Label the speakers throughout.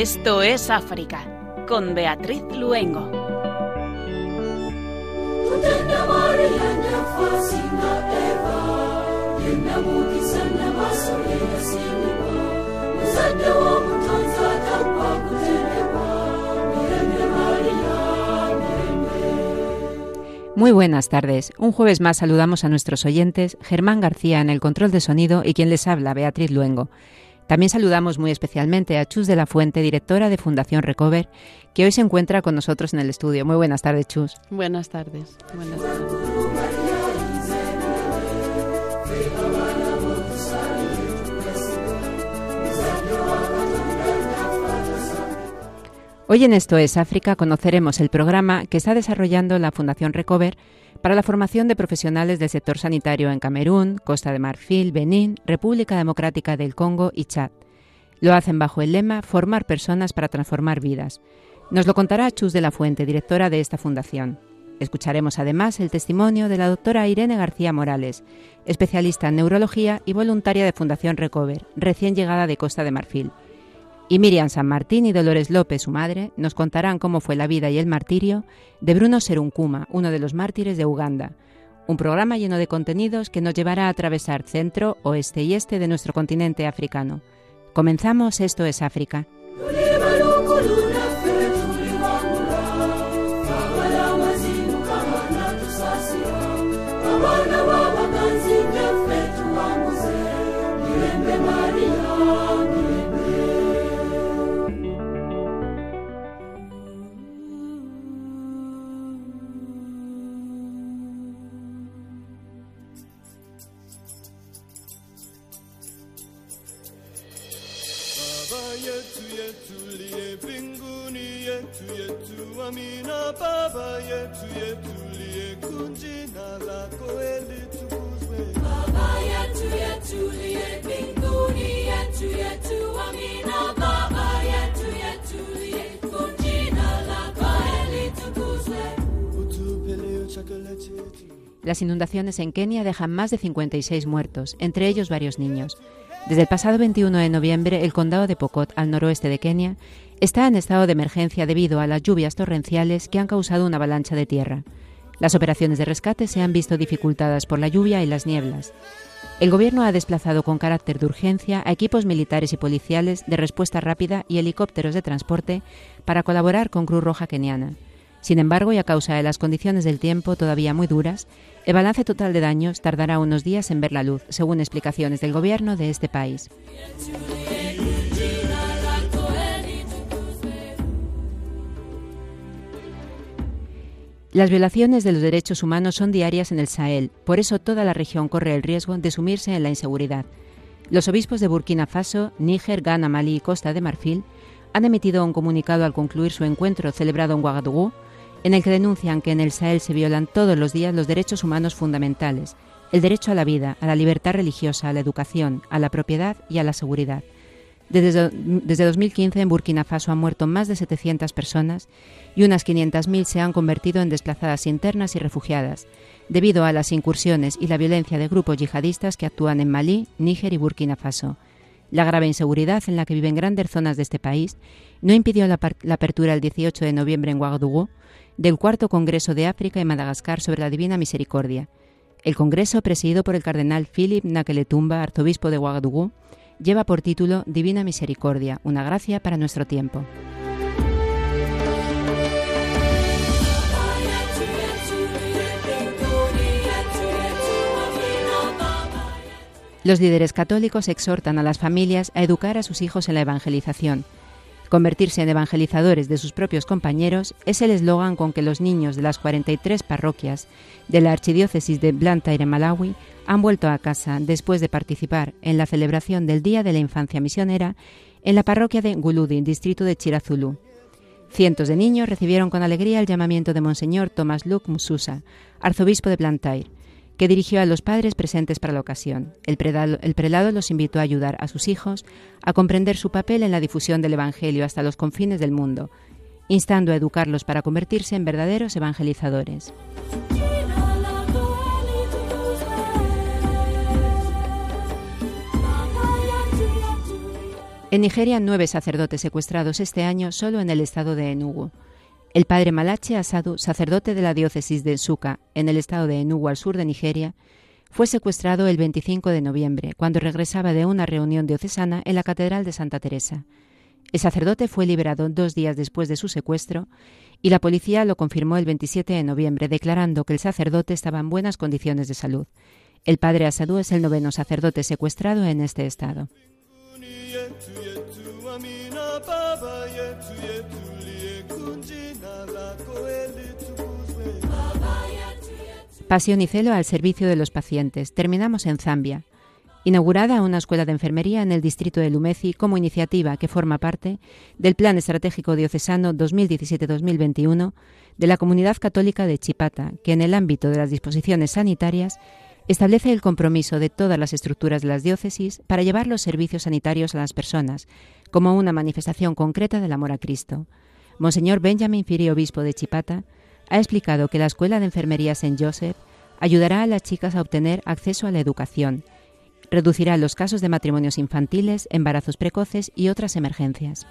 Speaker 1: Esto es África, con Beatriz Luengo.
Speaker 2: Muy buenas tardes. Un jueves más saludamos a nuestros oyentes, Germán García en el control de sonido y quien les habla, Beatriz Luengo. También saludamos muy especialmente a Chus de la Fuente, directora de Fundación Recover, que hoy se encuentra con nosotros en el estudio. Muy buenas tardes, Chus.
Speaker 3: Buenas tardes. Buenas tardes.
Speaker 2: Hoy en Esto es África conoceremos el programa que está desarrollando la Fundación Recover para la formación de profesionales del sector sanitario en Camerún, Costa de Marfil, Benín, República Democrática del Congo y Chad. Lo hacen bajo el lema Formar personas para transformar vidas. Nos lo contará Chus de la Fuente, directora de esta fundación. Escucharemos además el testimonio de la doctora Irene García Morales, especialista en neurología y voluntaria de Fundación Recover, recién llegada de Costa de Marfil. Y Miriam San Martín y Dolores López, su madre, nos contarán cómo fue la vida y el martirio de Bruno Seruncuma, uno de los mártires de Uganda. Un programa lleno de contenidos que nos llevará a atravesar centro, oeste y este de nuestro continente africano. Comenzamos Esto es África. Las inundaciones en Kenia dejan más de 56 muertos, entre ellos varios niños. Desde el pasado 21 de noviembre, el condado de Pokot, al noroeste de Kenia, está en estado de emergencia debido a las lluvias torrenciales que han causado una avalancha de tierra. Las operaciones de rescate se han visto dificultadas por la lluvia y las nieblas. El Gobierno ha desplazado con carácter de urgencia a equipos militares y policiales de respuesta rápida y helicópteros de transporte para colaborar con Cruz Roja Keniana. Sin embargo, y a causa de las condiciones del tiempo todavía muy duras, el balance total de daños tardará unos días en ver la luz, según explicaciones del Gobierno de este país. Las violaciones de los derechos humanos son diarias en el Sahel, por eso toda la región corre el riesgo de sumirse en la inseguridad. Los obispos de Burkina Faso, Níger, Ghana, Malí y Costa de Marfil han emitido un comunicado al concluir su encuentro celebrado en Ouagadougou, en el que denuncian que en el Sahel se violan todos los días los derechos humanos fundamentales, el derecho a la vida, a la libertad religiosa, a la educación, a la propiedad y a la seguridad. Desde, desde 2015 en Burkina Faso han muerto más de 700 personas y unas 500.000 se han convertido en desplazadas internas y refugiadas, debido a las incursiones y la violencia de grupos yihadistas que actúan en Malí, Níger y Burkina Faso. La grave inseguridad en la que viven grandes zonas de este país no impidió la, apertura el 18 de noviembre en Ouagadougou del cuarto Congreso de África y Madagascar sobre la Divina Misericordia. El Congreso, presidido por el cardenal Philip Nakeletumba, arzobispo de Ouagadougou, lleva por título Divina Misericordia, una gracia para nuestro tiempo. Los líderes católicos exhortan a las familias a educar a sus hijos en la evangelización. Convertirse en evangelizadores de sus propios compañeros es el eslogan con que los niños de las 43 parroquias de la Archidiócesis de Blantyre Malawi han vuelto a casa después de participar en la celebración del Día de la Infancia Misionera en la parroquia de Guludi, distrito de Chirazulu. Cientos de niños recibieron con alegría el llamamiento de Monseñor Tomás Luke Mususa, arzobispo de Blantyre, que dirigió a los padres presentes para la ocasión. El prelado, el prelado, los invitó a ayudar a sus hijos a comprender su papel en la difusión del Evangelio hasta los confines del mundo, instando a educarlos para convertirse en verdaderos evangelizadores. En Nigeria, nueve sacerdotes secuestrados este año solo en el estado de Enugu. El padre Malachi Asadu, sacerdote de la diócesis de Suka, en el estado de Enugu, al sur de Nigeria, fue secuestrado el 25 de noviembre, cuando regresaba de una reunión diocesana en la Catedral de Santa Teresa. El sacerdote fue liberado dos días después de su secuestro y la policía lo confirmó el 27 de noviembre, declarando que el sacerdote estaba en buenas condiciones de salud. El padre Asadu es el noveno sacerdote secuestrado en este estado. Pasión y celo al servicio de los pacientes. Terminamos en Zambia. Inaugurada una escuela de enfermería en el distrito de Lumezi como iniciativa que forma parte del Plan Estratégico Diocesano 2017-2021 de la Comunidad Católica de Chipata, que en el ámbito de las disposiciones sanitarias establece el compromiso de todas las estructuras de las diócesis para llevar los servicios sanitarios a las personas, como una manifestación concreta del amor a Cristo. Monseñor Benjamin Firi, obispo de Chipata, ha explicado que la Escuela de Enfermería St. Joseph ayudará a las chicas a obtener acceso a la educación, reducirá los casos de matrimonios infantiles, embarazos precoces y otras emergencias.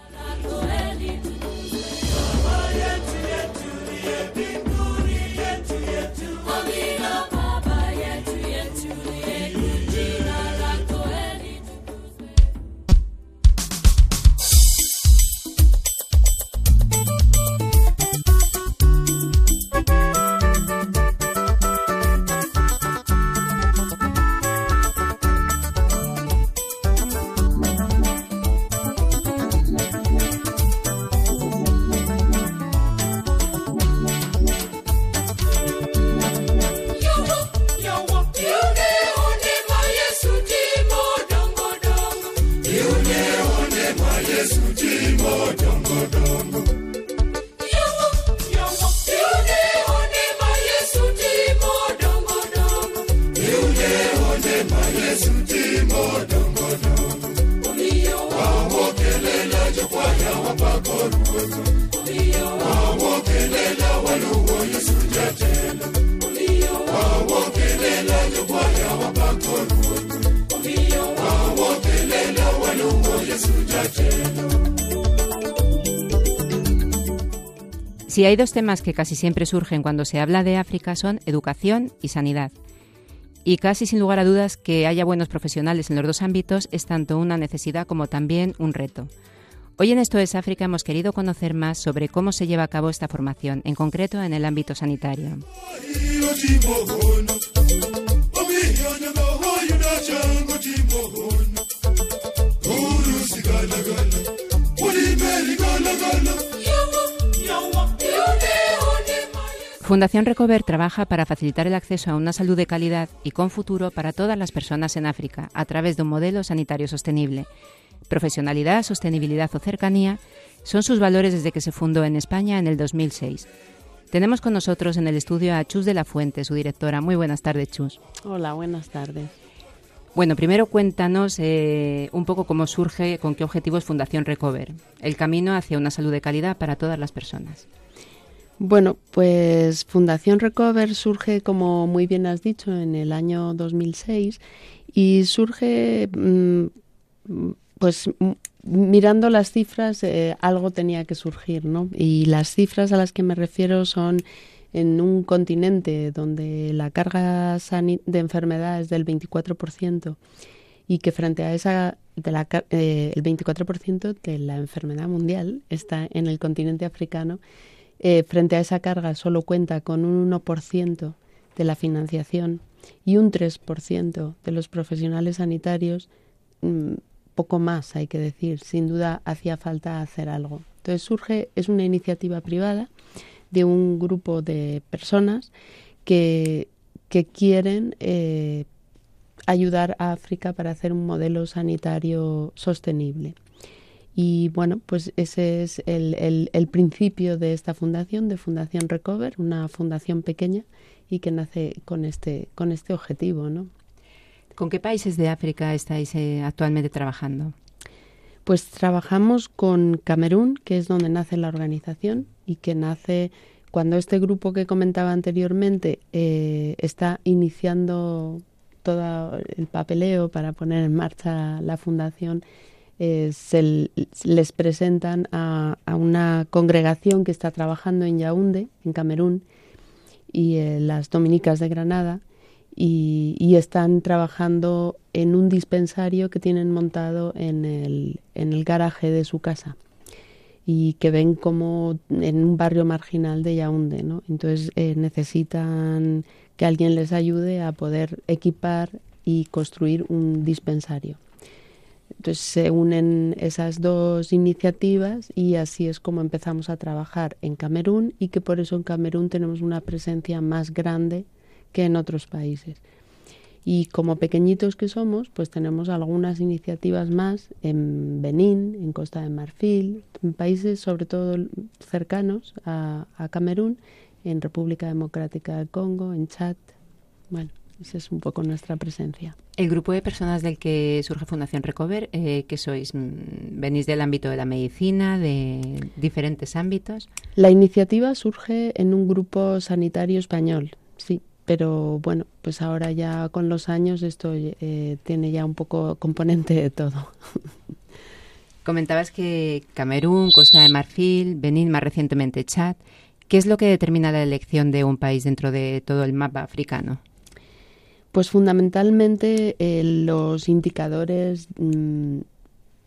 Speaker 2: Si hay dos temas que casi siempre surgen cuando se habla de África son educación y sanidad. Y casi sin lugar a dudas que haya buenos profesionales en los dos ámbitos es tanto una necesidad como también un reto. Hoy en Esto es África hemos querido conocer más sobre cómo se lleva a cabo esta formación, en concreto en el ámbito sanitario. Fundación Recover trabaja para facilitar el acceso a una salud de calidad y con futuro para todas las personas en África a través de un modelo sanitario sostenible. Profesionalidad, sostenibilidad o cercanía son sus valores desde que se fundó en España en el 2006. Tenemos con nosotros en el estudio a Chus de la Fuente, su directora. Muy buenas tardes, Chus.
Speaker 3: Hola, buenas tardes.
Speaker 2: Bueno, primero cuéntanos eh, un poco cómo surge, con qué objetivos Fundación Recover, el camino hacia una salud de calidad para todas las personas.
Speaker 3: Bueno, pues Fundación Recover surge, como muy bien has dicho, en el año 2006 y surge, mm, pues mirando las cifras, eh, algo tenía que surgir, ¿no? Y las cifras a las que me refiero son en un continente donde la carga de enfermedad es del 24% y que frente a esa, de la, eh, el 24% de la enfermedad mundial está en el continente africano eh, frente a esa carga solo cuenta con un 1% de la financiación y un 3% de los profesionales sanitarios, mm, poco más hay que decir, sin duda hacía falta hacer algo. Entonces surge, es una iniciativa privada de un grupo de personas que, que quieren eh, ayudar a África para hacer un modelo sanitario sostenible. Y bueno, pues ese es el, el, principio de esta fundación, de Fundación Recover, una fundación pequeña y que nace con este, con este objetivo, ¿no?
Speaker 2: ¿Con qué países de África estáis eh, actualmente trabajando?
Speaker 3: Pues trabajamos con Camerún, que es donde nace la organización y que nace cuando este grupo que comentaba anteriormente eh, está iniciando todo el papeleo para poner en marcha la fundación eh, se les presentan a, una congregación que está trabajando en Yaoundé, en Camerún, y eh, las Dominicas de Granada, y, están trabajando en un dispensario que tienen montado en el, en el garaje de su casa y que ven como en un barrio marginal de Yaoundé, ¿no? Entonces eh, necesitan que alguien les ayude a poder equipar y construir un dispensario. Entonces se unen esas dos iniciativas y así es como empezamos a trabajar en Camerún y que por eso en Camerún tenemos una presencia más grande que en otros países. Y como pequeñitos que somos, pues tenemos algunas iniciativas más en Benín, en Costa de Marfil, en países sobre todo cercanos a, a Camerún, en República Democrática del Congo, en Chad. Bueno, esa es un poco nuestra presencia.
Speaker 2: El grupo de personas del que surge Fundación Recover, eh, ¿qué sois? Mm, ¿Venís del ámbito de la medicina, de diferentes ámbitos?
Speaker 3: La iniciativa surge en un grupo sanitario español, sí, pero bueno, pues ahora ya con los años esto eh, tiene ya un poco componente de todo.
Speaker 2: Comentabas que Camerún, Costa de Marfil, Benín, más recientemente Chad. ¿Qué es lo que determina la elección de un país dentro de todo el mapa africano?
Speaker 3: Pues fundamentalmente eh, los indicadores mm,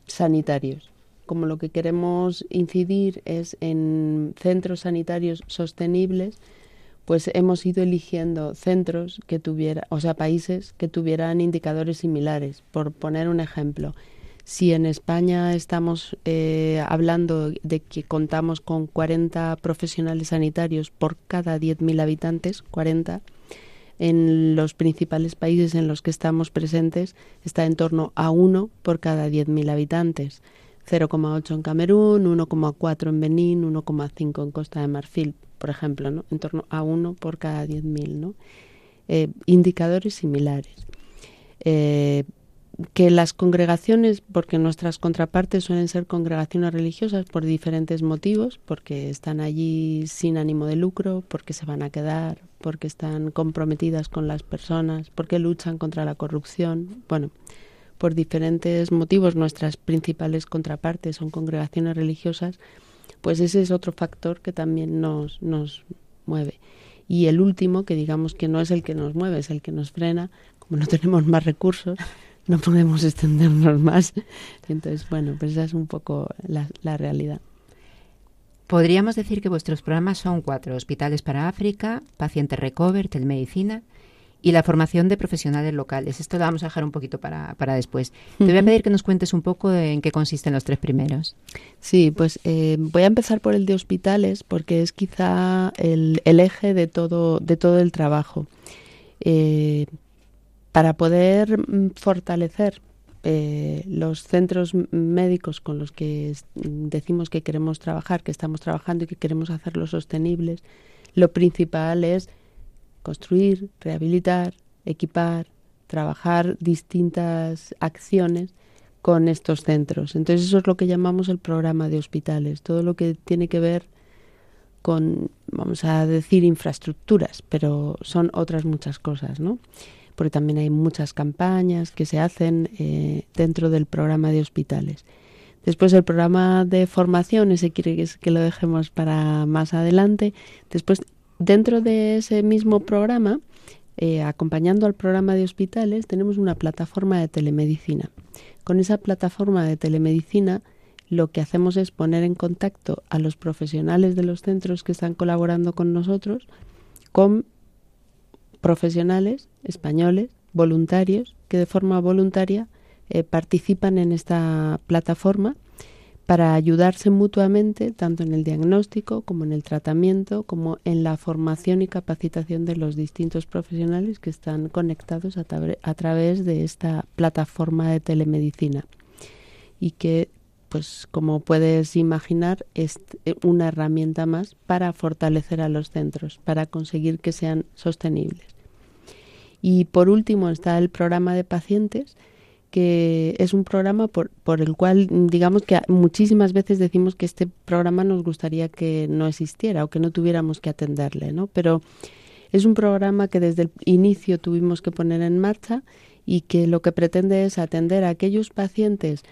Speaker 3: sanitarios. Como lo que queremos incidir es en centros sanitarios sostenibles, pues hemos ido eligiendo centros que tuvieran, o sea, países que tuvieran indicadores similares. Por poner un ejemplo, si en España estamos eh, hablando de que contamos con 40 profesionales sanitarios por cada 10.000 habitantes, 40, en los principales países en los que estamos presentes está en torno a uno por cada 10.000 habitantes. 0,8 en Camerún, 1,4 en Benín, 1,5 en Costa de Marfil, por ejemplo, ¿no? en torno a uno por cada 10.000. ¿no? Eh, indicadores similares. Eh, que las congregaciones, porque nuestras contrapartes suelen ser congregaciones religiosas por diferentes motivos, porque están allí sin ánimo de lucro, porque se van a quedar, porque están comprometidas con las personas, porque luchan contra la corrupción, bueno, por diferentes motivos nuestras principales contrapartes son congregaciones religiosas, pues ese es otro factor que también nos, nos mueve. Y el último, que digamos que no es el que nos mueve, es el que nos frena, como no tenemos más recursos, no podemos extendernos más. Entonces, bueno, pues esa es un poco la, realidad.
Speaker 2: Podríamos decir que vuestros programas son cuatro, Hospitales para África, Paciente Recover, Telemedicina y la formación de profesionales locales. Esto lo vamos a dejar un poquito para, para después. Te voy a pedir que nos cuentes un poco en qué consisten los tres primeros.
Speaker 3: Sí, pues eh, voy a empezar por el de hospitales porque es quizá el, el eje de todo, de todo el trabajo. Eh, para poder mm, fortalecer eh, los centros médicos con los que decimos que queremos trabajar, que estamos trabajando y que queremos hacerlos sostenibles, lo principal es construir, rehabilitar, equipar, trabajar distintas acciones con estos centros. Entonces eso es lo que llamamos el programa de hospitales, todo lo que tiene que ver con, vamos a decir, infraestructuras, pero son otras muchas cosas, ¿no? Porque también hay muchas campañas que se hacen eh, dentro del programa de hospitales. Después el programa de formación, ese quiere que lo dejemos para más adelante. Después, dentro de ese mismo programa, eh, acompañando al programa de hospitales, tenemos una plataforma de telemedicina. Con esa plataforma de telemedicina, lo que hacemos es poner en contacto a los profesionales de los centros que están colaborando con nosotros con profesionales españoles, voluntarios, que de forma voluntaria eh, participan en esta plataforma para ayudarse mutuamente tanto en el diagnóstico como en el tratamiento, como en la formación y capacitación de los distintos profesionales que están conectados a, a través de esta plataforma de telemedicina y que pues como puedes imaginar es eh, una herramienta más para fortalecer a los centros, para conseguir que sean sostenibles. Y por último está el programa de pacientes, que es un programa por, por el cual, digamos que muchísimas veces decimos que este programa nos gustaría que no existiera o que no tuviéramos que atenderle, ¿no? Pero es un programa que desde el inicio tuvimos que poner en marcha y que lo que pretende es atender a aquellos pacientes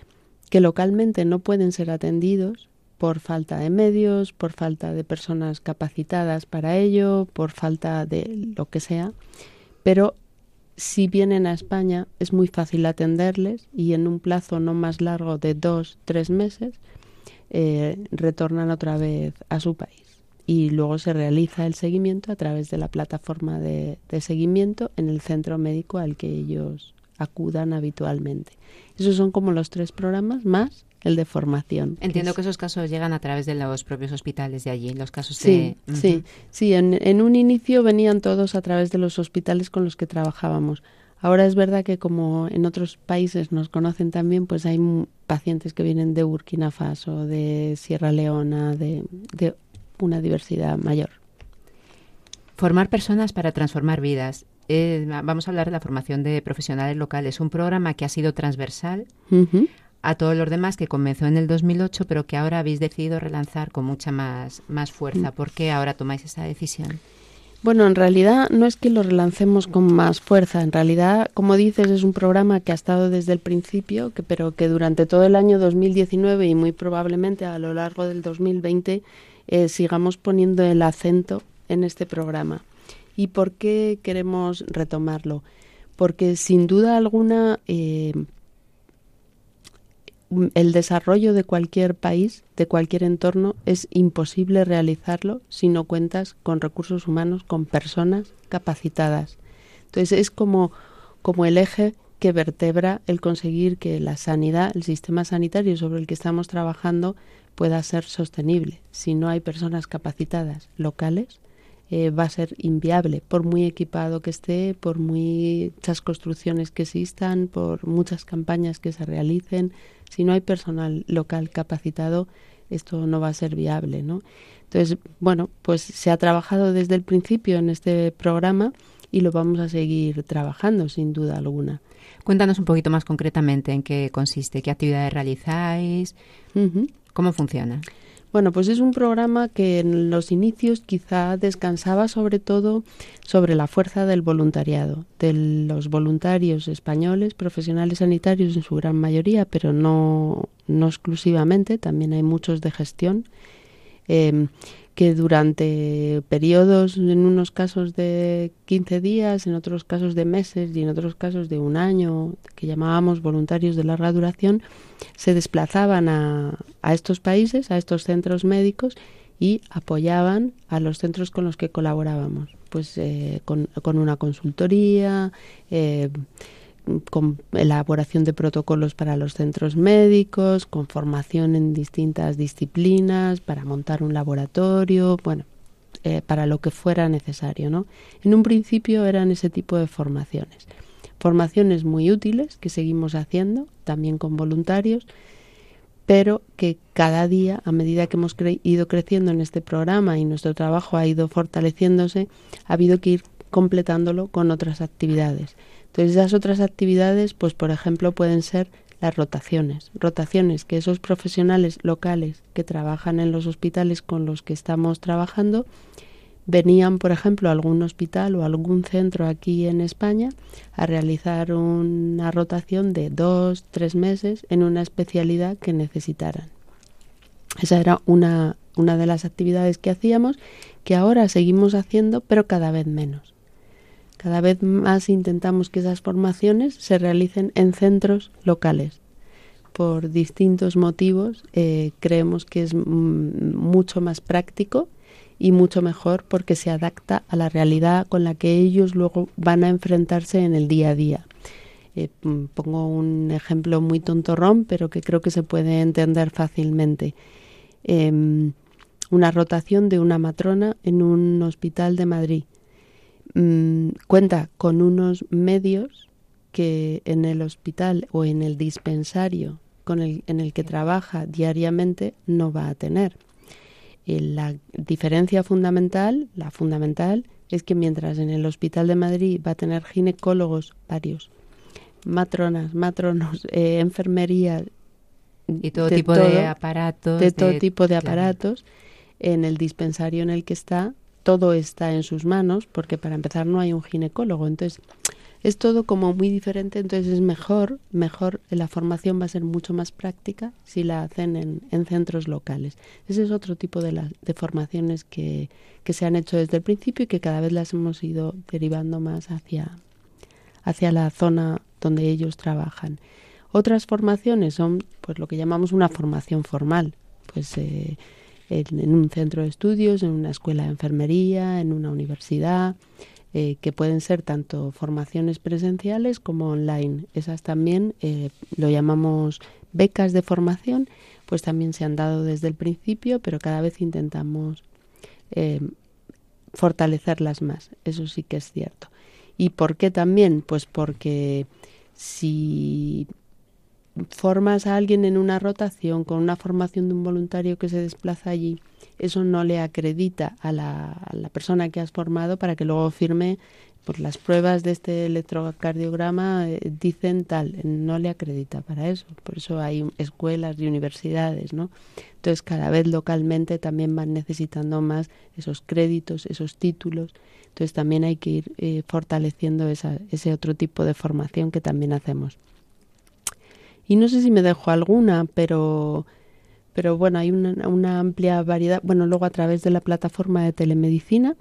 Speaker 3: que localmente no pueden ser atendidos por falta de medios, por falta de personas capacitadas para ello, por falta de lo que sea, pero si vienen a España es muy fácil atenderles y en un plazo no más largo de dos, tres meses eh, retornan otra vez a su país. Y luego se realiza el seguimiento a través de la plataforma de, de seguimiento en el centro médico al que ellos acudan habitualmente. Esos son como los tres programas más el de formación.
Speaker 2: Entiendo que, esos casos llegan a través de los propios hospitales de allí, los casos
Speaker 3: sí, de... Sí, sí, en, en, un inicio venían todos a través de los hospitales con los que trabajábamos. Ahora es verdad que como en otros países nos conocen también, pues hay pacientes que vienen de Burkina Faso, de Sierra Leona, de, de una diversidad mayor.
Speaker 2: Formar personas para transformar vidas. Eh, vamos a hablar de la formación de profesionales locales, un programa que ha sido transversal a todos los demás, que comenzó en el 2008, pero que ahora habéis decidido relanzar con mucha más, más fuerza. Mm. ¿Por qué ahora tomáis esa decisión?
Speaker 3: Bueno, en realidad no es que lo relancemos con más fuerza. En realidad, como dices, es un programa que ha estado desde el principio, que, pero que durante todo el año 2019 y muy probablemente a lo largo del 2020 eh, sigamos poniendo el acento en este programa. ¿Y por qué queremos retomarlo? Porque sin duda alguna eh, el desarrollo de cualquier país, de cualquier entorno, es imposible realizarlo si no cuentas con recursos humanos, con personas capacitadas. Entonces es como, como el eje que vertebra el conseguir que la sanidad, el sistema sanitario sobre el que estamos trabajando, pueda ser sostenible. Si no hay personas capacitadas locales, eh, va a ser inviable, por muy equipado que esté, por muchas construcciones que existan, por muchas campañas que se realicen, si no hay personal local capacitado, esto no va a ser viable, ¿no? Entonces, bueno, pues se ha trabajado desde el principio en este programa y lo vamos a seguir trabajando, sin duda alguna.
Speaker 2: Cuéntanos un poquito más concretamente en qué consiste, qué actividades realizáis, cómo funciona.
Speaker 3: Bueno, pues es un programa que en los inicios quizá descansaba sobre todo sobre la fuerza del voluntariado, de los voluntarios españoles, profesionales sanitarios en su gran mayoría, pero no, no exclusivamente, también hay muchos de gestión. Eh, que durante periodos, en unos casos de 15 días, en otros casos de meses y en otros casos de un año, que llamábamos voluntarios de larga duración, se desplazaban a, a estos países, a estos centros médicos y apoyaban a los centros con los que colaborábamos, pues eh, con, con, una consultoría, eh, con elaboración de protocolos para los centros médicos, con formación en distintas disciplinas, para montar un laboratorio, bueno, eh, para lo que fuera necesario, ¿no? En un principio eran ese tipo de formaciones. Formaciones muy útiles que seguimos haciendo, también con voluntarios, pero que cada día, a medida que hemos ido creciendo en este programa y nuestro trabajo ha ido fortaleciéndose, ha habido que ir completándolo con otras actividades. Entonces esas otras actividades, pues por ejemplo, pueden ser las rotaciones. Rotaciones que esos profesionales locales que trabajan en los hospitales con los que estamos trabajando venían, por ejemplo, a algún hospital o algún centro aquí en España a realizar una rotación de dos, tres meses en una especialidad que necesitaran. Esa era una, una de las actividades que hacíamos, que ahora seguimos haciendo, pero cada vez menos. Cada vez más intentamos que esas formaciones se realicen en centros locales. Por distintos motivos eh, creemos que es mucho más práctico y mucho mejor porque se adapta a la realidad con la que ellos luego van a enfrentarse en el día a día. Eh, pongo un ejemplo muy tontorrón, pero que creo que se puede entender fácilmente. Em, una rotación de una matrona en un hospital de Madrid. Mm, cuenta con unos medios que en el hospital o en el dispensario con el, en el que trabaja diariamente no va a tener. Eh, la diferencia fundamental, la fundamental, es que mientras en el Hospital de Madrid va a tener ginecólogos varios, matronas, matronos, eh, enfermería
Speaker 2: y todo tipo de aparatos,
Speaker 3: de todo tipo de aparatos, en el dispensario en el que está todo está en sus manos, porque para empezar no hay un ginecólogo. Entonces, es todo como muy diferente, entonces es mejor, mejor, la formación va a ser mucho más práctica si la hacen en, en centros locales. Ese es otro tipo de, las de formaciones que, que se han hecho desde el principio y que cada vez las hemos ido derivando más hacia, hacia la zona donde ellos trabajan. Otras formaciones son pues lo que llamamos una formación formal, pues eh, en, un centro de estudios, en una escuela de enfermería, en una universidad, eh, que pueden ser tanto formaciones presenciales como online. Esas también eh, lo llamamos becas de formación, pues también se han dado desde el principio, pero cada vez intentamos eh, fortalecerlas más. Eso sí que es cierto. ¿Y por qué también? Pues porque si formas a alguien en una rotación con una formación de un voluntario que se desplaza allí, eso no le acredita a la, a la persona que has formado para que luego firme por las pruebas de este electrocardiograma eh, dicen tal, no le acredita para eso. Por eso hay escuelas y universidades, ¿no? Entonces cada vez localmente también van necesitando más esos créditos, esos títulos. Entonces también hay que ir eh, fortaleciendo esa, ese otro tipo de formación que también hacemos. Y no sé si me dejo alguna, pero, pero bueno, hay una, amplia variedad. Bueno, luego a través de la plataforma de telemedicina,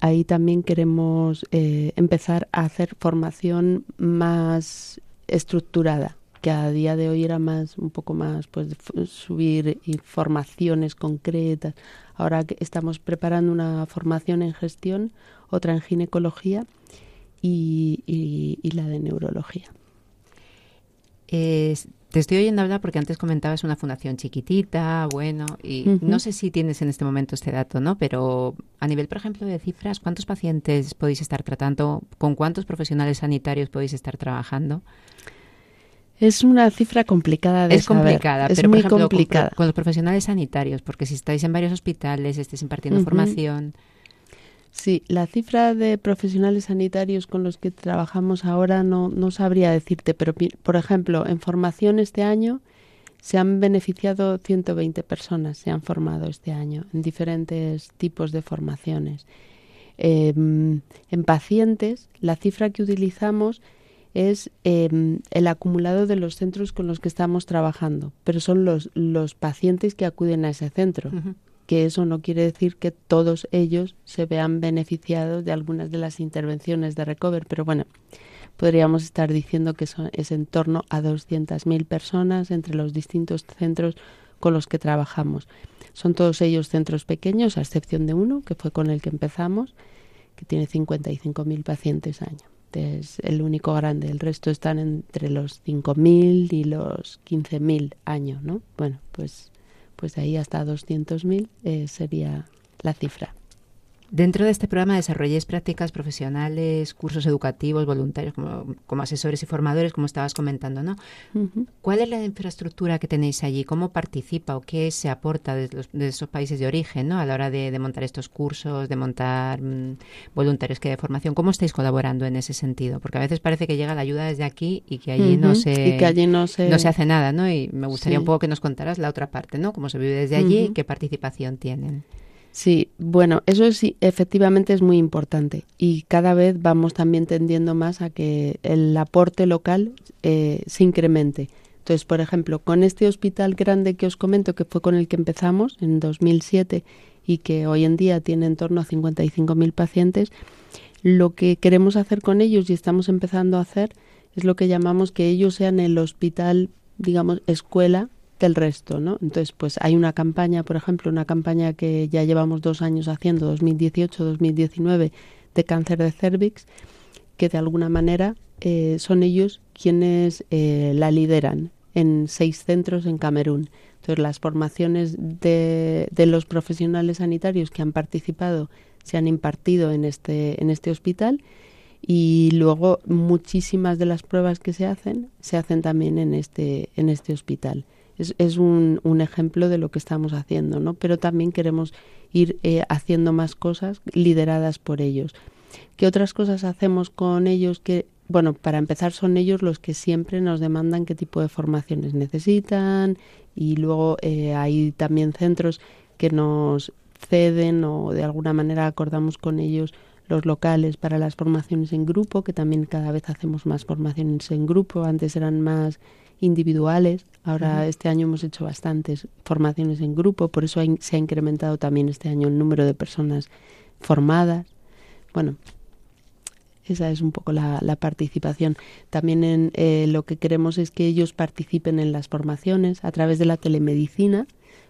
Speaker 3: ahí también queremos eh, empezar a hacer formación más estructurada que a día de hoy era más un poco más pues subir informaciones concretas ahora que estamos preparando una formación en gestión otra en ginecología y la de neurología
Speaker 2: te estoy oyendo hablar porque antes comentabas una fundación chiquitita, bueno, y no sé si tienes en este momento este dato, ¿no? Pero a nivel, por ejemplo, de cifras, ¿cuántos pacientes podéis estar tratando? ¿Con cuántos profesionales sanitarios podéis estar trabajando?
Speaker 3: Es una cifra complicada de
Speaker 2: Es complicada, es pero muy por ejemplo, complicada. Con, los profesionales sanitarios, porque si estáis en varios hospitales, estáis impartiendo formación.
Speaker 3: Sí, la cifra de profesionales sanitarios con los que trabajamos ahora no, no sabría decirte, pero por ejemplo, en formación este año se han beneficiado 120 personas, se han formado este año en diferentes tipos de formaciones. Em, en pacientes, la cifra que utilizamos es em, el acumulado de los centros con los que estamos trabajando, pero son los, los pacientes que acuden a ese centro que eso no quiere decir que todos ellos se vean beneficiados de algunas de las intervenciones de Recover, pero bueno, podríamos estar diciendo que es en torno a 200.000 personas entre los distintos centros con los que trabajamos. Son todos ellos centros pequeños, a excepción de uno, que fue con el que empezamos, que tiene 55.000 pacientes año. Es el único grande. El resto están entre los 5.000 y los 15.000 año, ¿no? Bueno, pues pues de ahí hasta 200.000 eh, sería la cifra.
Speaker 2: Dentro de este programa desarrolléis prácticas profesionales, cursos educativos, voluntarios, como, asesores y formadores, como estabas comentando, ¿no? ¿Cuál es la infraestructura que tenéis allí? ¿Cómo participa o qué se aporta de, esos países de origen, ¿no? A la hora de, montar estos cursos, de montar mm, voluntarios que de formación. ¿Cómo estáis colaborando en ese sentido? Porque a veces parece que llega la ayuda desde aquí y que allí no se
Speaker 3: que allí no se...
Speaker 2: no se hace nada, ¿no? Y me gustaría un poco que nos contaras la otra parte, ¿no? Cómo se vive desde allí y qué participación tienen.
Speaker 3: Sí, bueno, eso sí, efectivamente es muy importante y cada vez vamos también tendiendo más a que el aporte local eh, se incremente. Entonces, por ejemplo, con este hospital grande que os comento, que fue con el que empezamos en 2007 y que hoy en día tiene en torno a 55.000 pacientes, lo que queremos hacer con ellos y estamos empezando a hacer es lo que llamamos que ellos sean el hospital, digamos, escuela del resto, ¿no? Entonces, pues hay una campaña, por ejemplo, una campaña que ya llevamos dos años haciendo, 2018-2019, de cáncer de cervix, que de alguna manera eh, son ellos quienes eh, la lideran en seis centros en Camerún. Entonces, las formaciones de, de los profesionales sanitarios que han participado se han impartido en este, en este hospital y luego muchísimas de las pruebas que se hacen se hacen también en este, en este hospital es, un, un, ejemplo de lo que estamos haciendo, ¿no? Pero también queremos ir eh, haciendo más cosas lideradas por ellos. ¿Qué otras cosas hacemos con ellos que bueno, para empezar son ellos los que siempre nos demandan qué tipo de formaciones necesitan y luego eh, hay también centros que nos ceden o de alguna manera acordamos con ellos los locales para las formaciones en grupo, que también cada vez hacemos más formaciones en grupo, antes eran más individuales, ahora este año hemos hecho bastantes formaciones en grupo, por eso se ha incrementado también este año el número de personas formadas. Bueno, esa es un poco la, participación. También en, eh, lo que queremos es que ellos participen en las formaciones a través de la telemedicina,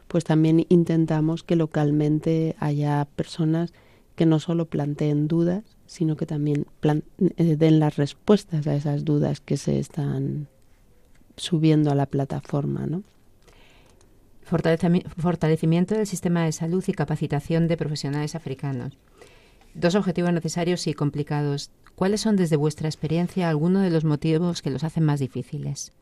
Speaker 3: pues también intentamos que localmente haya personas que no solo planteen dudas, sino que también eh, den las respuestas a esas dudas que se están subiendo a la plataforma, ¿no?
Speaker 2: Fortalecimiento del sistema de salud y capacitación de profesionales africanos. Dos objetivos necesarios y complicados. ¿Cuáles son desde vuestra experiencia algunos de los motivos que los hacen más difíciles?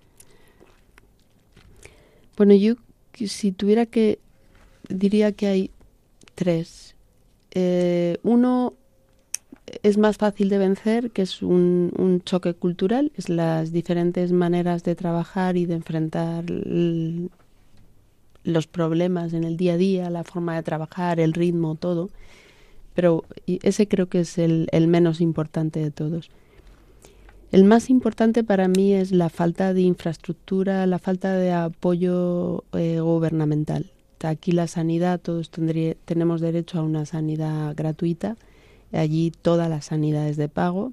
Speaker 3: Bueno, yo si tuviera que diría que hay tres. Eh, uno es más fácil de vencer, que es un, un, choque cultural, es las diferentes maneras de trabajar y de enfrentar los problemas en el día a día, la forma de trabajar, el ritmo, todo. Pero ese creo que es el, menos importante de todos. El más importante para mí es la falta de infraestructura, la falta de apoyo eh, gubernamental. Aquí la sanidad, todos tenemos derecho a una sanidad gratuita. Allí toda la sanidad es de pago.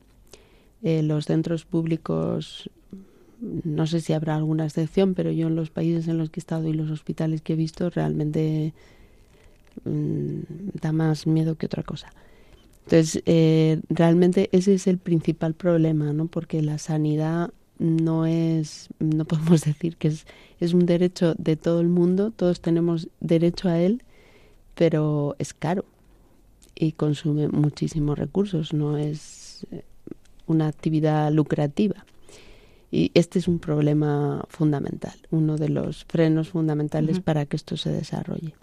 Speaker 3: Eh, los centros públicos, no sé si habrá alguna excepción, pero yo en los países en los que he estado y los hospitales que he visto realmente mm, da más miedo que otra cosa. Entonces, eh, realmente ese es el principal problema, ¿no? Porque la sanidad no es, no podemos decir que es, es un derecho de todo el mundo, todos tenemos derecho a él, pero es caro y consume muchísimos recursos, no es eh, una actividad lucrativa. Y este es un problema fundamental, uno de los frenos fundamentales para que esto se desarrolle.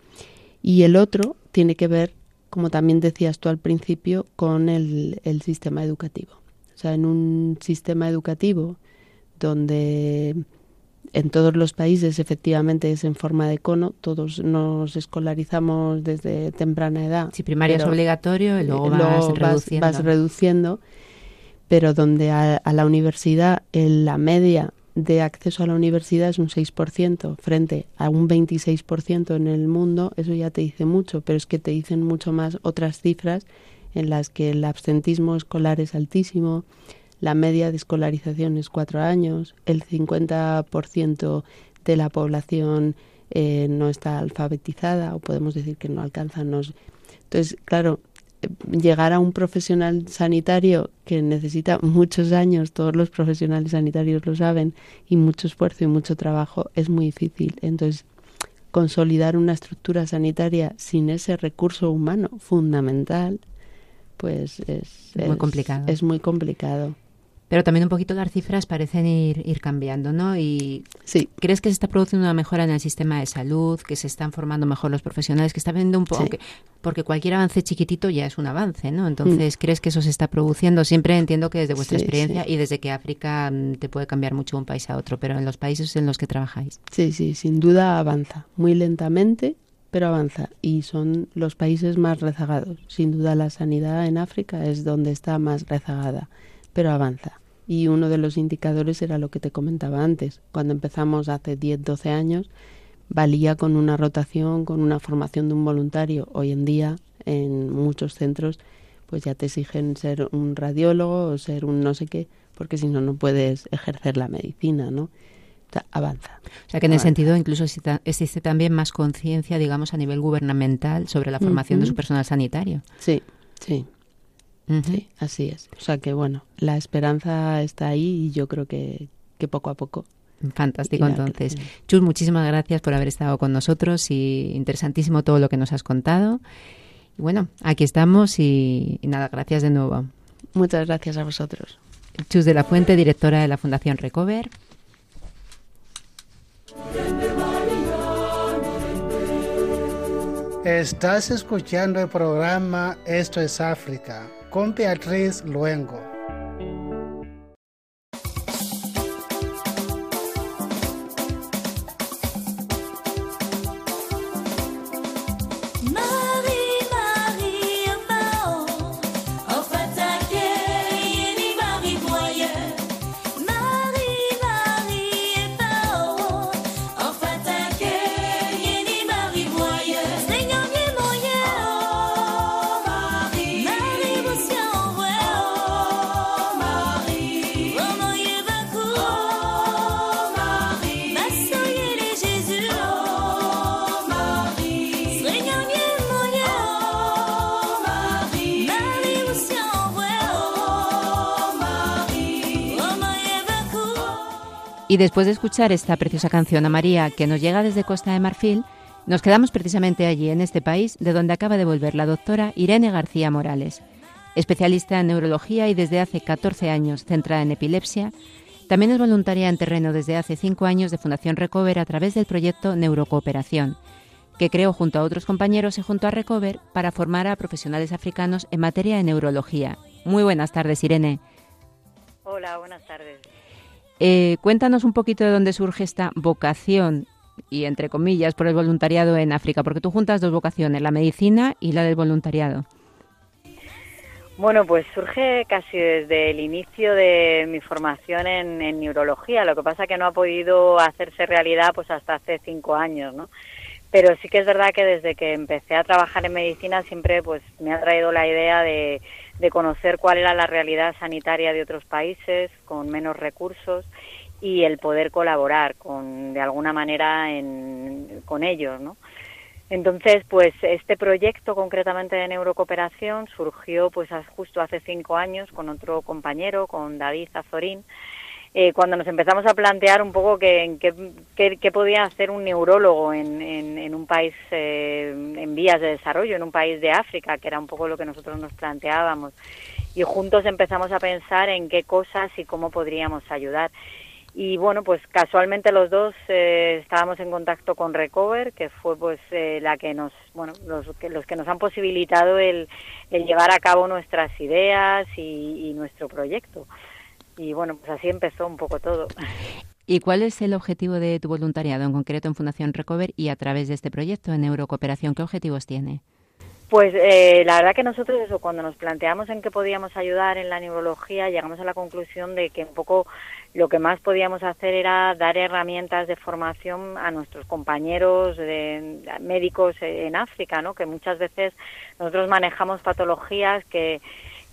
Speaker 3: Y el otro tiene que ver como también decías tú al principio, con el, sistema educativo. O sea, en un sistema educativo donde en todos los países efectivamente es en forma de cono, todos nos escolarizamos desde temprana edad.
Speaker 2: Si primaria es obligatorio y luego vas,
Speaker 3: vas, reduciendo. pero donde a, a la universidad en la media de acceso a la universidad es un 6% frente a un 26% en el mundo, eso ya te dice mucho, pero es que te dicen mucho más otras cifras en las que el absentismo escolar es altísimo, la media de escolarización es cuatro años, el 50% de la población eh, no está alfabetizada o podemos decir que no alcanza. Entonces, claro, llegar a un profesional sanitario que necesita muchos años, todos los profesionales sanitarios lo saben, y mucho esfuerzo y mucho trabajo, es muy difícil. Entonces, consolidar una estructura sanitaria sin ese recurso humano fundamental, pues es,
Speaker 2: muy complicado.
Speaker 3: Es muy complicado.
Speaker 2: Pero también un poquito las cifras parecen ir, ir cambiando, ¿no? Y
Speaker 3: sí.
Speaker 2: ¿crees que se está produciendo una mejora en el sistema de salud, que se están formando mejor los profesionales, que está viendo un poco... porque cualquier avance chiquitito ya es un avance, ¿no? Entonces, mm. ¿crees que eso se está produciendo? Siempre entiendo que desde vuestra experiencia y desde que África mm, te puede cambiar mucho un país a otro, pero en los países en los que trabajáis.
Speaker 3: Sí, sí, sin duda avanza. Muy lentamente, pero avanza. Y son los países más rezagados. Sin duda la sanidad en África es donde está más rezagada, pero avanza y uno de los indicadores era lo que te comentaba antes. Cuando empezamos hace 10, 12 años, valía con una rotación, con una formación de un voluntario. Hoy en día, en muchos centros, pues ya te exigen ser un radiólogo o ser un no sé qué, porque si no, no puedes ejercer la medicina, ¿no? O sea, avanza.
Speaker 2: O sea, que en ese sentido incluso existe también más conciencia, digamos, a nivel gubernamental sobre la formación de su personal sanitario.
Speaker 3: Sí, sí. Sí, así es. O sea que bueno, la esperanza está ahí y yo creo que, que poco a poco.
Speaker 2: Fantástico, entonces. Chus, muchísimas gracias por haber estado con nosotros y interesantísimo todo lo que nos has contado. Y bueno, aquí estamos y, y nada, gracias de nuevo.
Speaker 3: Muchas gracias a vosotros.
Speaker 2: Chus de la Fuente, directora de la Fundación Recover.
Speaker 4: Estás escuchando el programa Esto es África con Beatriz Luengo.
Speaker 2: Y después de escuchar esta preciosa canción a María que nos llega desde Costa de Marfil, nos quedamos precisamente allí, en este país, de donde acaba de volver la doctora Irene García Morales. Especialista en neurología y desde hace 14 años centrada en epilepsia, también es voluntaria en terreno desde hace cinco años de Fundación Recover a través del proyecto Neurocooperación, que creó junto a otros compañeros y junto a Recover para formar a profesionales africanos en materia de neurología. Muy buenas tardes, Irene.
Speaker 5: Hola, buenas tardes.
Speaker 2: Eh, cuéntanos un poquito de dónde surge esta vocación y entre comillas por el voluntariado en África, porque tú juntas dos vocaciones, la medicina y la del voluntariado.
Speaker 5: Bueno, pues surge casi desde el inicio de mi formación en, neurología. Lo que pasa que no ha podido hacerse realidad pues hasta hace cinco años, ¿no? Pero sí que es verdad que desde que empecé a trabajar en medicina siempre pues me ha traído la idea de, conocer cuál era la realidad sanitaria de otros países con menos recursos y el poder colaborar con de alguna manera con ellos, ¿no? Entonces, pues este proyecto concretamente de neurocooperación surgió pues justo hace cinco años con otro compañero, con David Azorín, eh, cuando nos empezamos a plantear un poco qué, qué, podía hacer un neurólogo en, un país eh, en vías de desarrollo, en un país de África, que era un poco lo que nosotros nos planteábamos. Y juntos empezamos a pensar en qué cosas y cómo podríamos ayudar y bueno pues casualmente los dos eh, estábamos en contacto con Recover que fue pues eh, la que nos bueno los que los que nos han posibilitado el, llevar a cabo nuestras ideas y, nuestro proyecto y bueno pues así empezó un poco todo
Speaker 2: ¿Y cuál es el objetivo de tu voluntariado en concreto en Fundación Recover y a través de este proyecto en Eurocooperación? ¿Qué objetivos tiene?
Speaker 5: Pues eh, la verdad que nosotros eso, cuando nos planteamos en qué podíamos ayudar en la neurología, llegamos a la conclusión de que un poco lo que más podíamos hacer era dar herramientas de formación a nuestros compañeros de, médicos en África, ¿no? Que muchas veces nosotros manejamos patologías que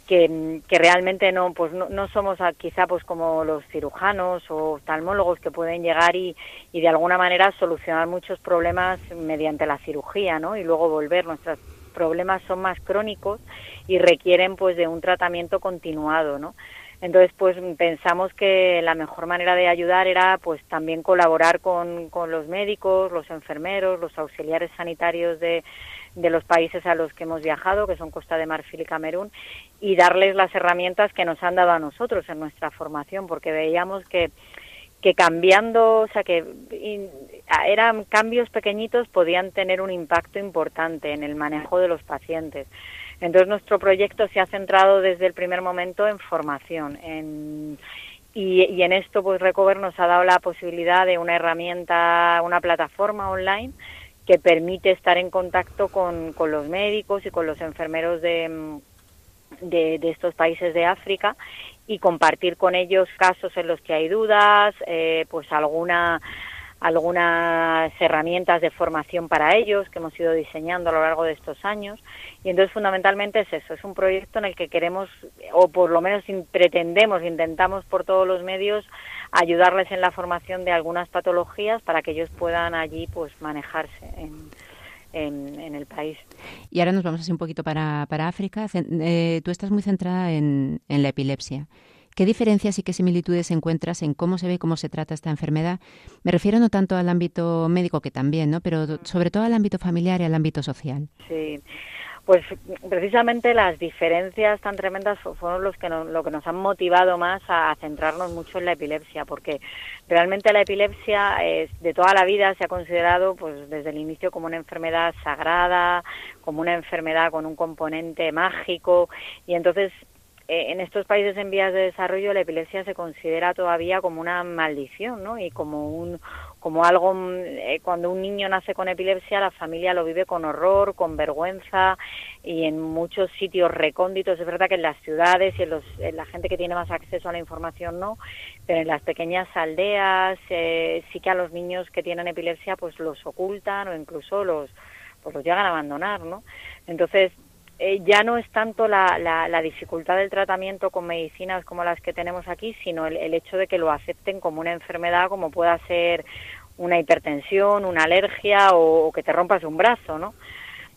Speaker 5: que, realmente no pues no, no, somos quizá pues como los cirujanos o oftalmólogos que pueden llegar y, y de alguna manera solucionar muchos problemas mediante la cirugía no y luego volver. Nuestros problemas son más crónicos y requieren pues de un tratamiento continuado no entonces, pues pensamos que la mejor manera de ayudar era pues también colaborar con, con los médicos, los enfermeros, los auxiliares sanitarios de, de los países a los que hemos viajado, que son Costa de Marfil y Camerún, y darles las herramientas que nos han dado a nosotros en nuestra formación, porque veíamos que, que cambiando, o sea, que eran cambios pequeñitos podían tener un impacto importante en el manejo de los pacientes. Entonces nuestro proyecto se ha centrado desde el primer momento en formación, y, en esto pues Recover nos ha dado la posibilidad de una herramienta, una plataforma online que permite estar en contacto con, los médicos y con los enfermeros de, de, estos países de África y compartir con ellos casos en los que hay dudas, eh, pues alguna algunas herramientas de formación para ellos que hemos ido diseñando a lo largo de estos años. Y entonces fundamentalmente es eso, es un proyecto en el que queremos, o por lo menos pretendemos, intentamos por todos los medios ayudarles en la formación de algunas patologías para que ellos puedan allí pues manejarse en, en, el país.
Speaker 2: Y ahora nos vamos así un poquito para, para África. Eh, tú estás muy centrada en, en la epilepsia. ¿Qué diferencias y qué similitudes encuentras en cómo se ve, cómo se trata esta enfermedad? Me refiero no tanto al ámbito médico, que también, ¿no? pero sobre todo al ámbito familiar y al ámbito social.
Speaker 5: Sí. Pues precisamente las diferencias tan tremendas fueron los que lo que nos han motivado más a, centrarnos mucho en la epilepsia, porque realmente la epilepsia es, de toda la vida se ha considerado, pues desde el inicio como una enfermedad sagrada, como una enfermedad con un componente mágico, y entonces en estos países en vías de desarrollo la epilepsia se considera todavía como una maldición, ¿no? Y como un como algo eh, cuando un niño nace con epilepsia la familia lo vive con horror, con vergüenza y en muchos sitios recónditos es verdad que en las ciudades y en, los, la gente que tiene más acceso a la información no, pero en las pequeñas aldeas eh, sí que a los niños que tienen epilepsia pues los ocultan o incluso los pues los llegan a abandonar, ¿no? Entonces eh, ya no es tanto la, la, dificultad del tratamiento con medicinas como las que tenemos aquí, sino el, hecho de que lo acepten como una enfermedad, como pueda ser una hipertensión, una alergia o, que te rompas un brazo, ¿no?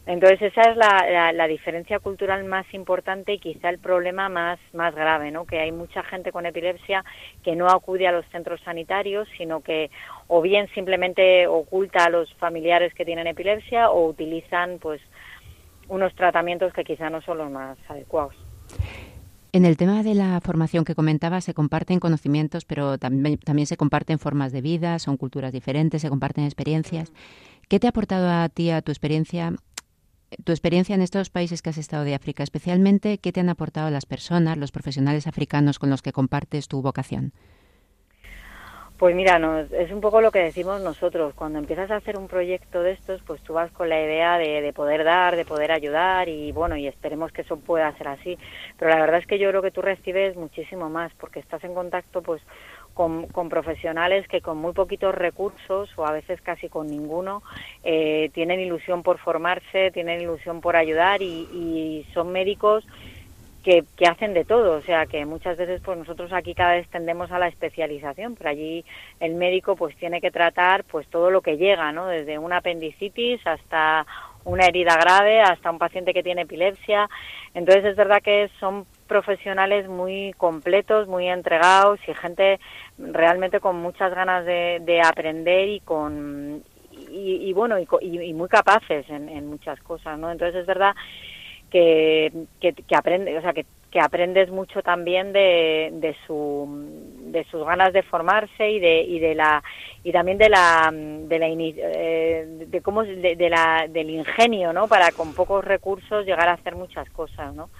Speaker 5: Entonces esa es la, la, diferencia cultural más importante y quizá el problema más, más grave, ¿no? Que hay mucha gente con epilepsia que no acude a los centros sanitarios, sino que o bien simplemente oculta a los familiares que tienen epilepsia o utilizan pues unos tratamientos que quizá no son los más adecuados.
Speaker 2: En el tema de la formación que comentaba, se comparten conocimientos, pero también, también se comparten formas de vida, son culturas diferentes, se comparten experiencias. ¿Qué te ha aportado a ti, a tu experiencia, tu experiencia en estos países que has estado de África, especialmente qué te han aportado las personas, los profesionales africanos con los que compartes tu vocación.
Speaker 5: Pues mira, es un poco lo que decimos nosotros. Cuando empiezas a hacer un proyecto de estos, pues tú vas con la idea de, poder dar, de poder ayudar y bueno, y esperemos que eso pueda ser así. Pero la verdad es que yo creo que tú recibes muchísimo más porque estás en contacto pues con, profesionales que con muy poquitos recursos o a veces casi con ninguno eh, tienen ilusión por formarse, tienen ilusión por ayudar y, son médicos que, que, hacen de todo, o sea que muchas veces pues nosotros aquí cada vez tendemos a la especialización, pero allí el médico pues tiene que tratar pues todo lo que llega, ¿no? Desde una apendicitis hasta una herida grave, hasta un paciente que tiene epilepsia. Entonces es verdad que son profesionales muy completos, muy entregados y gente realmente con muchas ganas de, aprender y con y, bueno y, muy capaces en, muchas cosas, ¿no? Entonces es verdad que, que, aprende, o sea que, que aprendes mucho también de, de su de sus ganas de formarse y de y de la y también de la de la eh, de cómo de, de, la del ingenio no para con pocos recursos llegar a hacer muchas cosas no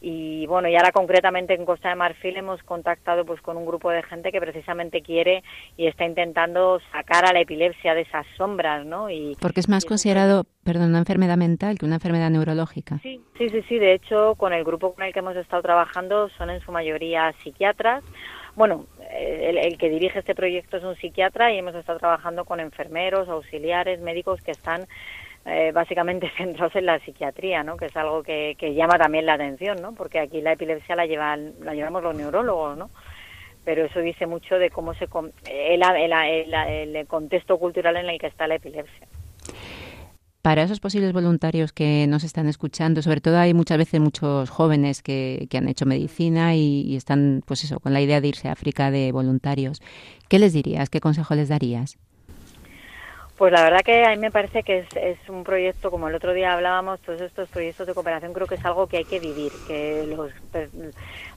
Speaker 5: y bueno y ahora concretamente en Costa de Marfil hemos contactado pues con un grupo de gente que precisamente quiere y está intentando sacar a la epilepsia de esas sombras no y
Speaker 2: porque es más considerado perdón una enfermedad mental que una enfermedad neurológica.
Speaker 5: Sí sí sí sí. De hecho con el grupo con el que hemos estado trabajando son en su mayoría psiquiatras. Bueno el, el que dirige este proyecto es un psiquiatra y hemos estado trabajando con enfermeros auxiliares médicos que están eh, básicamente centrados en la psiquiatría, ¿no? que es algo que, llama también la atención, ¿no? porque aquí la epilepsia la, llevan, la llevamos los neurólogos, ¿no? pero eso dice mucho de cómo se el, el, el, contexto cultural en el que está la epilepsia.
Speaker 2: Para esos posibles voluntarios que nos están escuchando, sobre todo hay muchas veces muchos jóvenes que, que han hecho medicina y, y, están, pues eso, con la idea de irse a África de voluntarios. ¿Qué les dirías? ¿Qué consejo les darías?
Speaker 5: Pues la verdad que a mí me parece que es, es, un proyecto, como el otro día hablábamos, todos estos proyectos de cooperación creo que es algo que hay que vivir, que los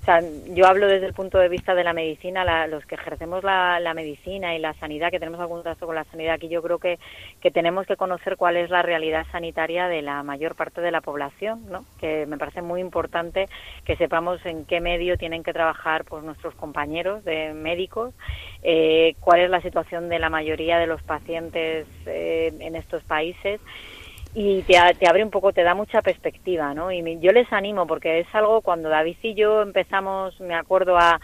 Speaker 5: o sea, yo hablo desde el punto de vista de la medicina, los que ejercemos la, medicina y la sanidad, que tenemos algún trato con la sanidad aquí, yo creo que, que tenemos que conocer cuál es la realidad sanitaria de la mayor parte de la población, ¿no? Que me parece muy importante que sepamos en qué medio tienen que trabajar pues nuestros compañeros de médicos, eh, cuál es la situación de la mayoría de los pacientes eh, en estos países y te, abre un poco, te da mucha perspectiva, ¿no? Y yo les animo porque es algo cuando David y yo empezamos, me acuerdo a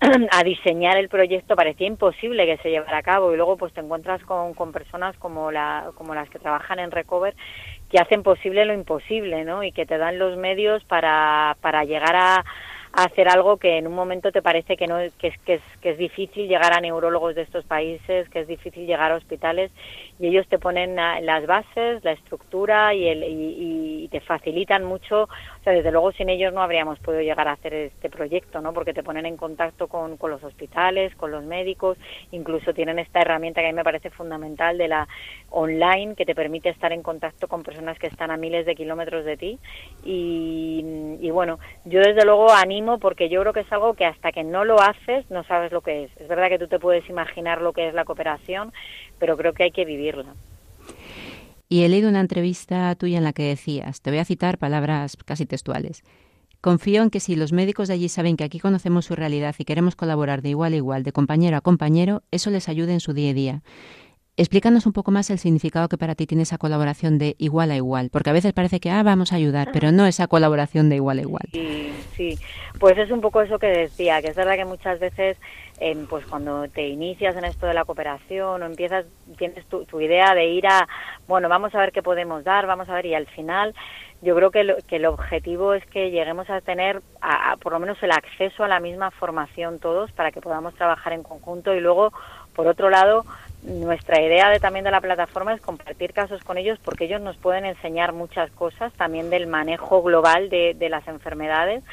Speaker 5: a diseñar el proyecto parecía imposible que se llevara a cabo y luego pues te encuentras con, con personas como la como las que trabajan en Recover que hacen posible lo imposible, ¿no? Y que te dan los medios para para llegar a hacer algo que en un momento te parece que no que es, que es, que es difícil llegar a neurólogos de estos países, que es difícil llegar a hospitales y ellos te ponen las bases, la estructura y, el, y, te facilitan mucho. O sea, desde luego sin ellos no habríamos podido llegar a hacer este proyecto, ¿no? Porque te ponen en contacto con, con los hospitales, con los médicos, incluso tienen esta herramienta que a mí me parece fundamental de la online que te permite estar en contacto con personas que están a miles de kilómetros de ti. Y, y bueno, yo desde luego animo porque yo creo que es algo que hasta que no lo haces no sabes lo que es. Es verdad que tú te puedes imaginar lo que es la cooperación, pero creo que hay que
Speaker 2: Y he leído una entrevista tuya en la que decías, te voy a citar palabras casi textuales. Confío en que si los médicos de allí saben que aquí conocemos su realidad y queremos colaborar de igual a igual, de compañero a compañero, eso les ayude en su día a día. Explícanos un poco más el significado que para ti tiene esa colaboración de igual a igual, porque a veces parece que ah, vamos a ayudar, pero no esa colaboración de igual a igual.
Speaker 5: Sí, sí, pues es un poco eso que decía, que es verdad que muchas veces, pues cuando te inicias en esto de la cooperación o empiezas, tienes tu, idea de ir a, bueno, vamos a ver qué podemos dar, vamos a ver, y al final yo creo que, que el objetivo es que lleguemos a tener por lo menos el acceso a la misma formación todos para que podamos trabajar en conjunto y luego, por otro lado, nuestra idea de, también de la plataforma es compartir casos con ellos porque ellos nos pueden enseñar muchas cosas también del manejo global de, de las enfermedades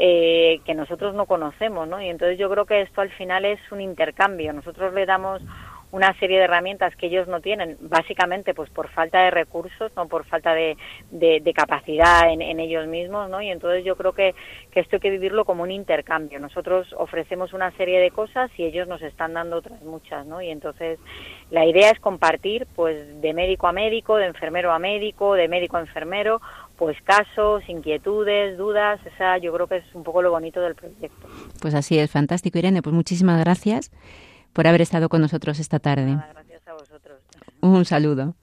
Speaker 5: eh, que nosotros no conocemos, ¿no? Y entonces yo creo que esto al final es un intercambio. Nosotros le damos una serie de herramientas que ellos no tienen, básicamente pues por falta de recursos, no por falta de, de, capacidad en, en, ellos mismos, ¿no? Y entonces yo creo que, que esto hay que vivirlo como un intercambio. Nosotros ofrecemos una serie de cosas y ellos nos están dando otras muchas, ¿no? Y entonces la idea es compartir, pues, de médico a médico, de enfermero a médico, de médico a enfermero, pues casos, inquietudes, dudas, esa yo creo que es un poco lo bonito del proyecto.
Speaker 2: Pues así es, fantástico Irene, pues muchísimas gracias por haber estado con nosotros esta tarde.
Speaker 5: gracias a vosotros.
Speaker 2: Un saludo.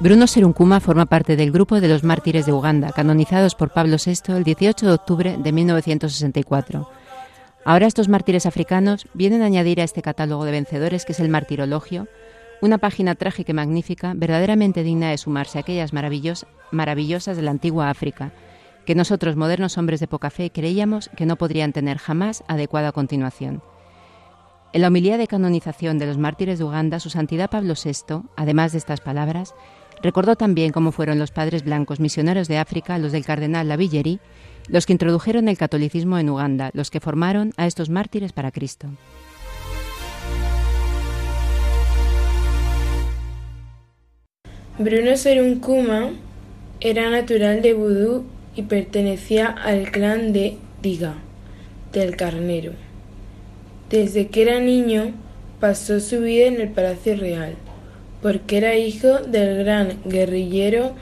Speaker 2: Bruno Seruncuma forma parte del grupo de los mártires de Uganda, canonizados por Pablo VI el 18 de octubre de 1964. Ahora estos mártires africanos vienen a añadir a este catálogo de vencedores que es el martirologio, una página trágica y magnífica, verdaderamente digna de sumarse a aquellas maravillosas de la antigua África, que nosotros, modernos hombres de poca fe, creíamos que no podrían tener jamás adecuada continuación. En la homilía de canonización de los mártires de Uganda, su santidad Pablo VI, además de estas palabras, Recordó también cómo fueron los padres blancos misioneros de África, los del cardenal Lavillerie, los que introdujeron el catolicismo en Uganda, los que formaron a estos mártires para Cristo.
Speaker 6: Bruno Serunkuma era natural de Vudú y pertenecía al clan de Diga, del Carnero. Desde que era niño pasó su vida en el Palacio Real porque era hijo del gran guerrillero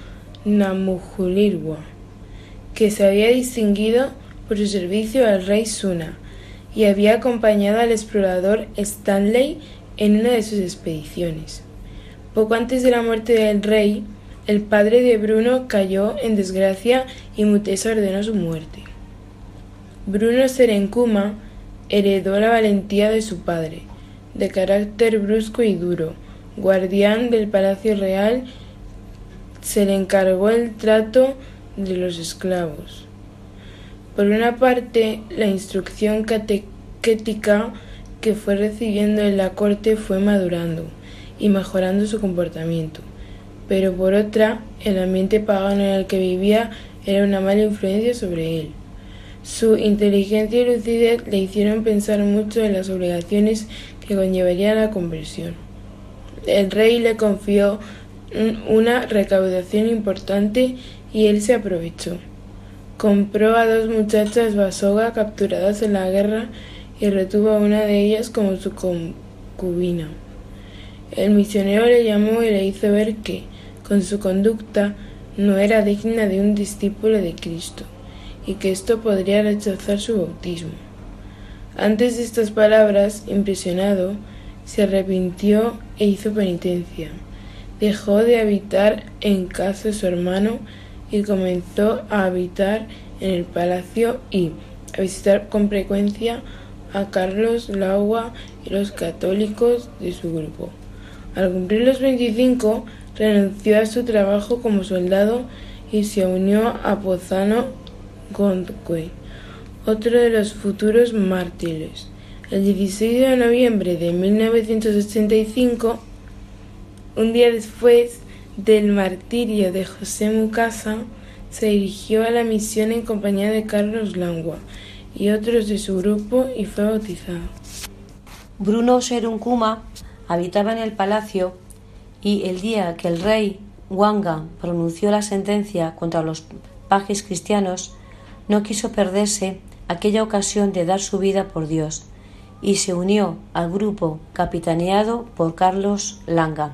Speaker 6: Namujulirwa, que se había distinguido por su servicio al rey Suna y había acompañado al explorador Stanley en una de sus expediciones. Poco antes de la muerte del rey, el padre de Bruno cayó en desgracia y Mutesa ordenó su muerte. Bruno Serencuma heredó la valentía de su padre, de carácter brusco y duro, guardián del Palacio Real, se le encargó el trato de los esclavos. Por una parte, la instrucción catequética que fue recibiendo en la corte fue madurando y mejorando su comportamiento, pero por otra, el ambiente pagano en el que vivía era una mala influencia sobre él. Su inteligencia y lucidez le hicieron pensar mucho en las obligaciones que conllevaría la conversión. El rey le confió una recaudación importante y él se aprovechó. Compró a dos muchachas basoga capturadas en la guerra y retuvo a una de ellas como su concubina. El misionero le llamó y le hizo ver que, con su conducta, no era digna de un discípulo de Cristo y que esto podría rechazar su bautismo. Antes de estas palabras, impresionado, se arrepintió e hizo penitencia, dejó de habitar en casa de su hermano y comenzó a habitar en el palacio y a visitar con frecuencia a Carlos Laua y los católicos de su grupo. Al cumplir los 25, renunció a su trabajo como soldado y se unió a Pozano Gondque, otro de los futuros mártires. El 16 de noviembre de 1985, un día después del martirio de José Mucasa, se dirigió a la misión en compañía de Carlos Langua y otros de su grupo y fue bautizado.
Speaker 7: Bruno Seruncuma habitaba en el palacio y el día que el rey Wanga pronunció la sentencia contra los pajes cristianos, no quiso perderse aquella ocasión de dar su vida por Dios y se unió al grupo capitaneado por Carlos Langa.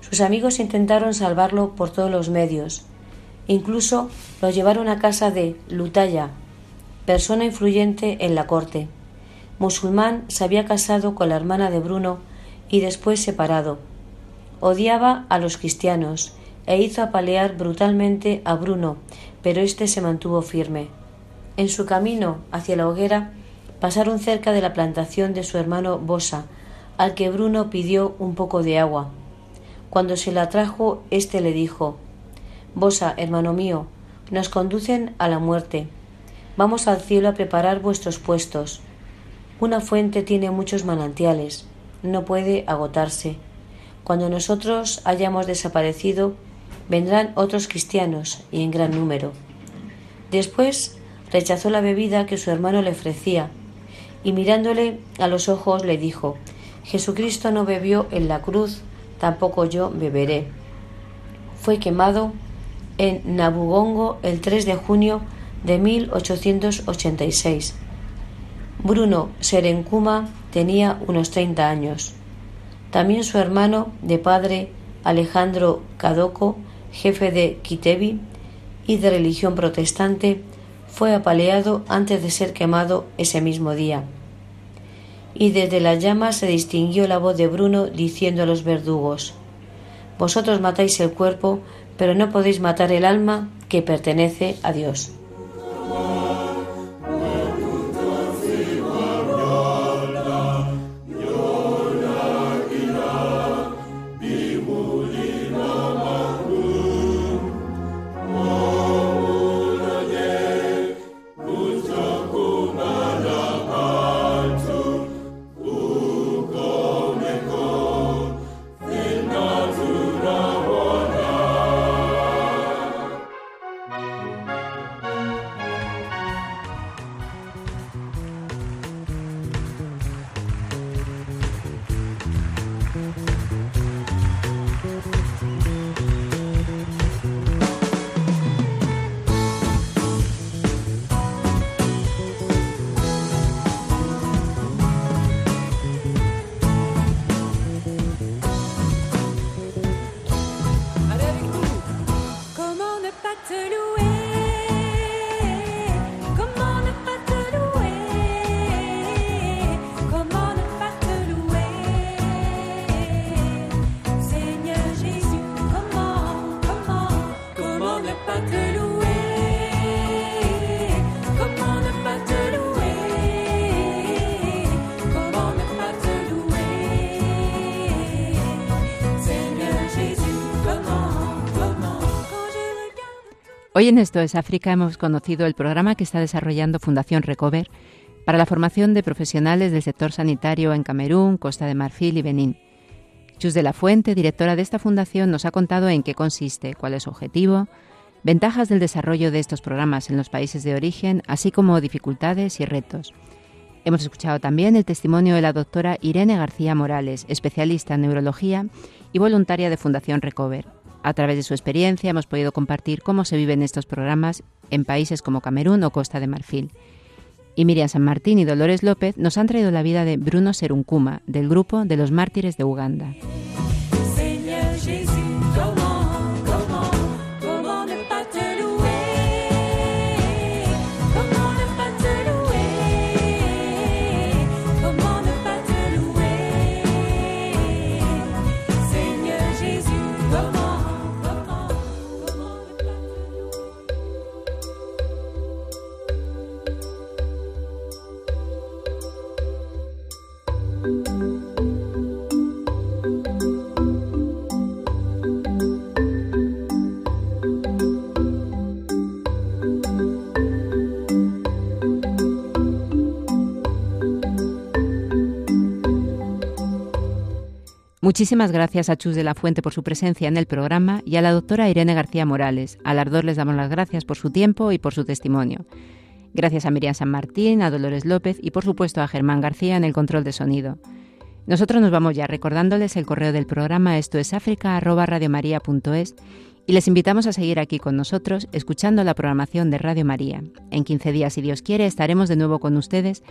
Speaker 7: Sus amigos intentaron salvarlo por todos los medios. Incluso lo llevaron a casa de Lutaya, persona influyente en la corte. Musulmán se había casado con la hermana de Bruno y después separado. Odiaba a los cristianos e hizo apalear brutalmente a Bruno, pero éste se mantuvo firme. En su camino hacia la hoguera pasaron cerca de la plantación de su hermano Bosa, al que Bruno pidió un poco de agua. Cuando se la trajo, éste le dijo Bosa, hermano mío, nos conducen a la muerte. Vamos al cielo a preparar vuestros puestos. Una fuente tiene muchos manantiales, no puede agotarse. Cuando nosotros hayamos desaparecido, vendrán otros cristianos y en gran número. Después rechazó la bebida que su hermano le ofrecía y mirándole a los ojos le dijo, Jesucristo no bebió en la cruz, tampoco yo beberé. Fue quemado en Nabugongo el 3 de junio de 1886. Bruno Serencuma tenía unos 30 años. También su hermano de padre Alejandro Cadoco, jefe de Kitevi y de religión protestante, fue apaleado antes de ser quemado ese mismo día. Y desde las llamas se distinguió la voz de Bruno diciendo a los verdugos Vosotros matáis el cuerpo, pero no podéis matar el alma que pertenece a Dios.
Speaker 2: Hoy en Esto es África hemos conocido el programa que está desarrollando Fundación Recover para la formación de profesionales del sector sanitario en Camerún, Costa de Marfil y Benín. Chus de la Fuente, directora de esta fundación, nos ha contado en qué consiste, cuál es su objetivo, ventajas del desarrollo de estos programas en los países de origen, así como dificultades y retos. Hemos escuchado también el testimonio de la doctora Irene García Morales, especialista en neurología y voluntaria de Fundación Recover. A través de su experiencia hemos podido compartir cómo se viven estos programas en países como Camerún o Costa de Marfil. Y Miriam San Martín y Dolores López nos han traído la vida de Bruno Seruncuma, del grupo de los mártires de Uganda. Muchísimas gracias a Chus de la Fuente por su presencia en el programa y a la doctora Irene García Morales. A las dos les damos las gracias por su tiempo y por su testimonio. Gracias a Miriam San Martín, a Dolores López y por supuesto a Germán García en el control de sonido. Nosotros nos vamos ya recordándoles el correo del programa esto es y les invitamos a seguir aquí con nosotros escuchando la programación de Radio María. En 15 días, si Dios quiere, estaremos de nuevo con ustedes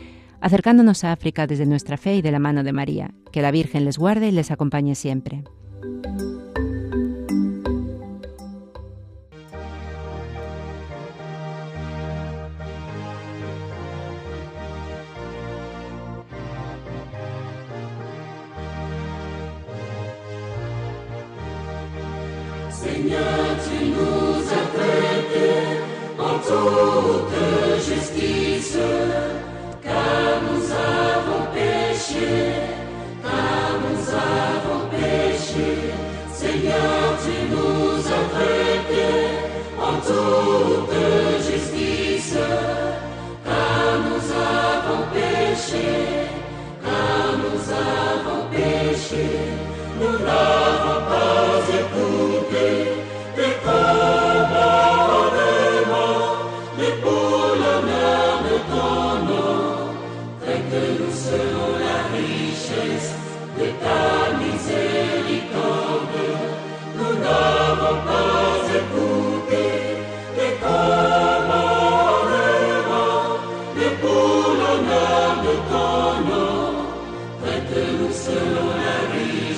Speaker 2: acercándonos a África desde nuestra fe y de la mano de María. Que la Virgen les guarde y les acompañe siempre.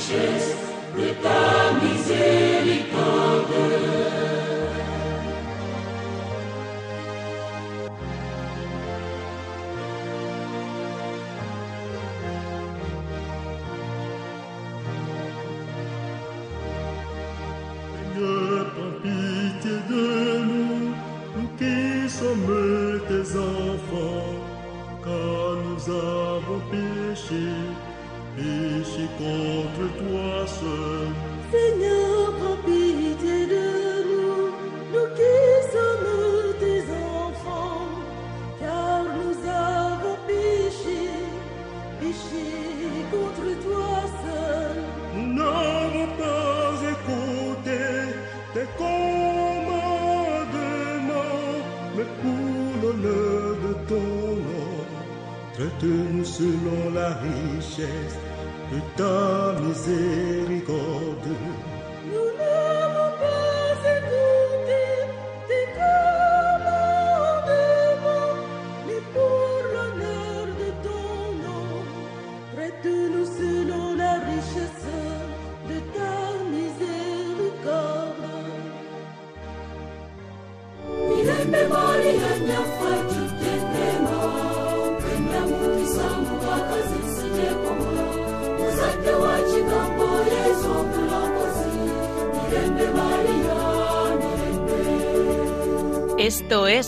Speaker 8: Richesse de